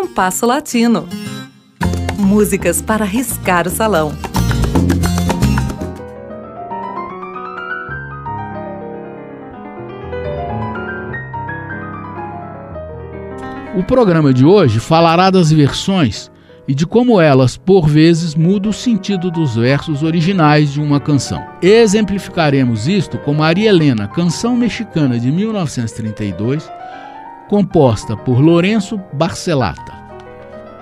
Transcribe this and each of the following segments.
Compasso Latino. Músicas para riscar o salão. O programa de hoje falará das versões e de como elas, por vezes, mudam o sentido dos versos originais de uma canção. Exemplificaremos isto com Maria Helena, canção mexicana de 1932, composta por Lourenço Barcelata.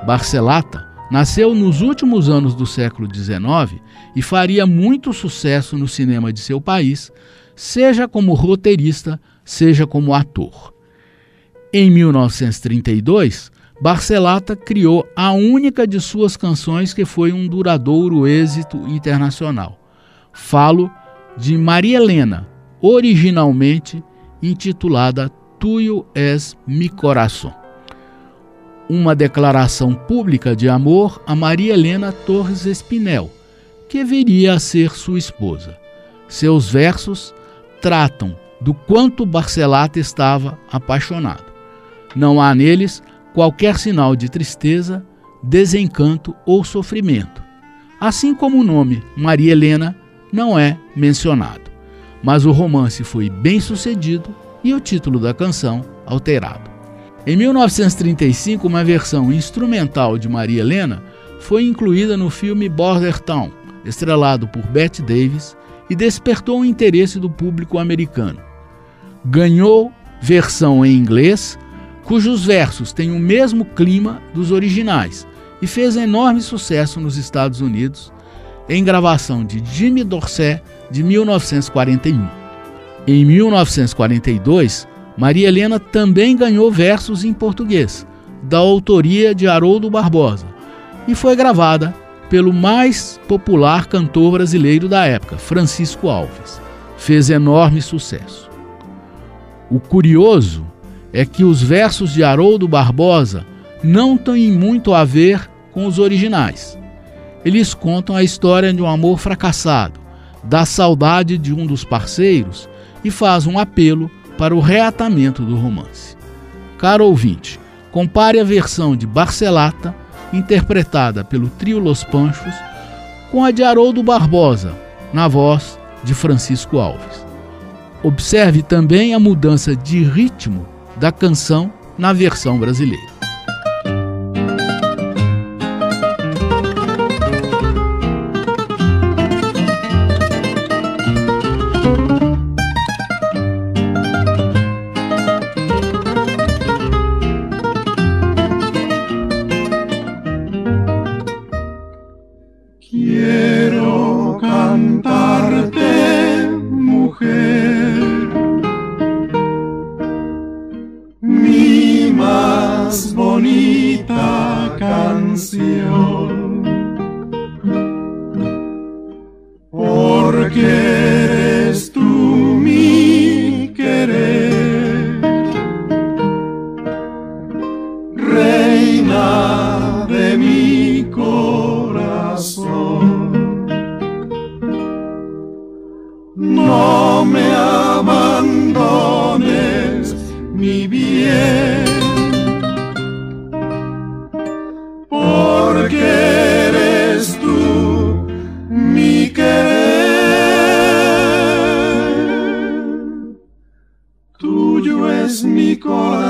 Barcelata nasceu nos últimos anos do século XIX e faria muito sucesso no cinema de seu país, seja como roteirista, seja como ator. Em 1932, Barcelata criou a única de suas canções que foi um duradouro êxito internacional. Falo de Maria Helena, originalmente intitulada Tuyo es mi corazón. Uma declaração pública de amor a Maria Helena Torres Espinel, que viria a ser sua esposa. Seus versos tratam do quanto Barcelata estava apaixonado. Não há neles qualquer sinal de tristeza, desencanto ou sofrimento. Assim como o nome Maria Helena não é mencionado. Mas o romance foi bem sucedido e o título da canção alterado. Em 1935, uma versão instrumental de Maria Helena foi incluída no filme Border Town, estrelado por Bette Davis, e despertou o interesse do público americano. Ganhou versão em inglês cujos versos têm o mesmo clima dos originais e fez enorme sucesso nos Estados Unidos, em gravação de Jimmy Dorsey de 1941. Em 1942, Maria Helena também ganhou versos em português, da autoria de Haroldo Barbosa, e foi gravada pelo mais popular cantor brasileiro da época, Francisco Alves. Fez enorme sucesso. O curioso é que os versos de Haroldo Barbosa não têm muito a ver com os originais. Eles contam a história de um amor fracassado, da saudade de um dos parceiros e faz um apelo para o reatamento do romance. Caro ouvinte, compare a versão de Barcelata, interpretada pelo trio Los Panchos, com a de Haroldo Barbosa, na voz de Francisco Alves. Observe também a mudança de ritmo da canção na versão brasileira. 주여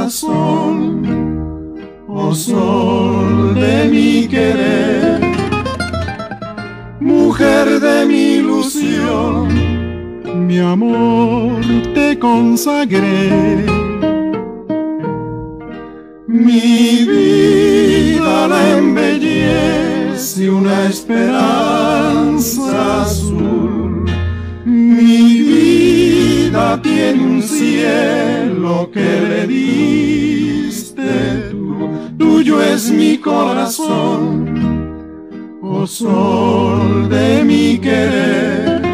corazón, oh sol de mi querer, mujer de mi ilusión, mi amor te consagré. Mi vida la embellece una esperanza azul. Tiene un cielo que le diste tú. Tuyo es mi corazón, oh sol de mi querer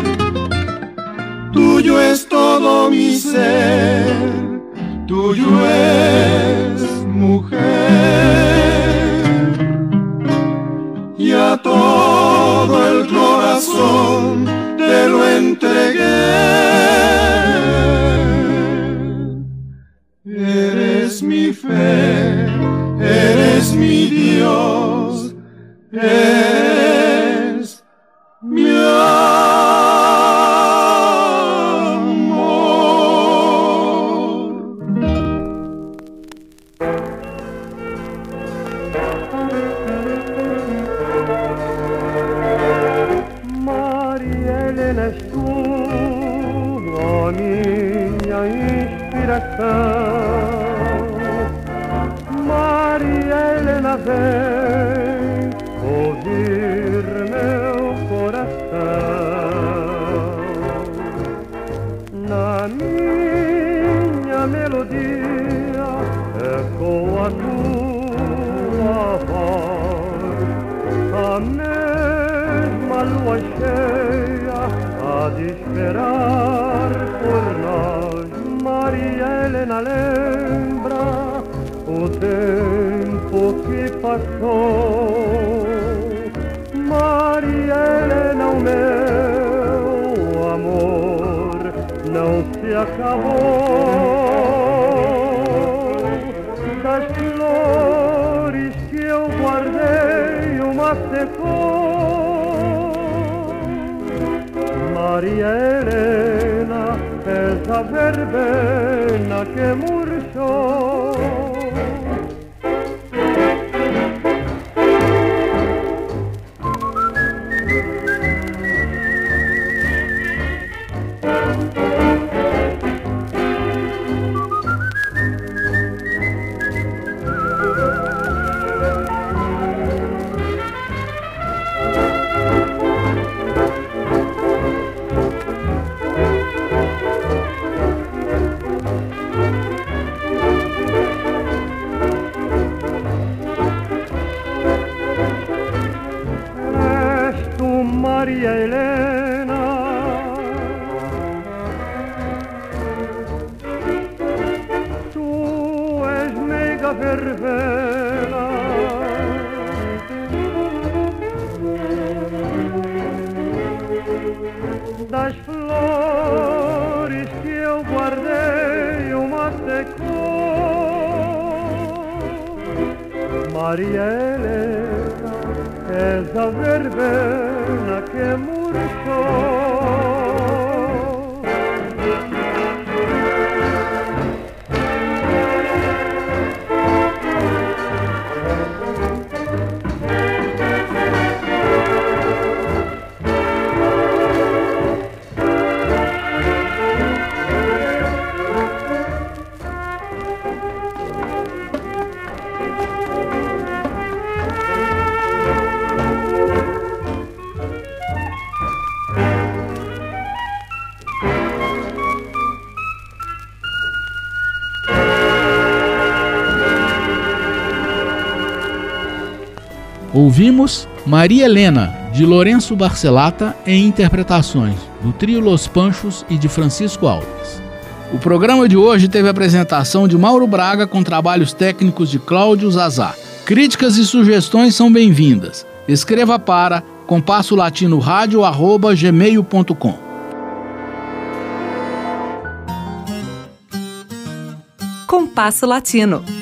tuyo es todo mi ser, tuyo Eres mi fe, eres mi Dios, eres mi amor. Inspiração. Maria Helena vem ouvir meu coração. Na minha melodia ecoa a tua voz, a mesma lua cheia há de esperar Helena lembra o tempo que passou. Maria Helena, o meu amor não se acabou. Das flores que eu guardei, uma secou. Maria Αυτά βέβαια και μουρισώ. Secou Maria Helena, és a verbena que murchou. Ouvimos Maria Helena, de Lourenço Barcelata, em interpretações do Trio Los Panchos e de Francisco Alves. O programa de hoje teve a apresentação de Mauro Braga com trabalhos técnicos de Cláudio Zazá. Críticas e sugestões são bem-vindas. Escreva para compasso latino gmail.com. Compasso Latino.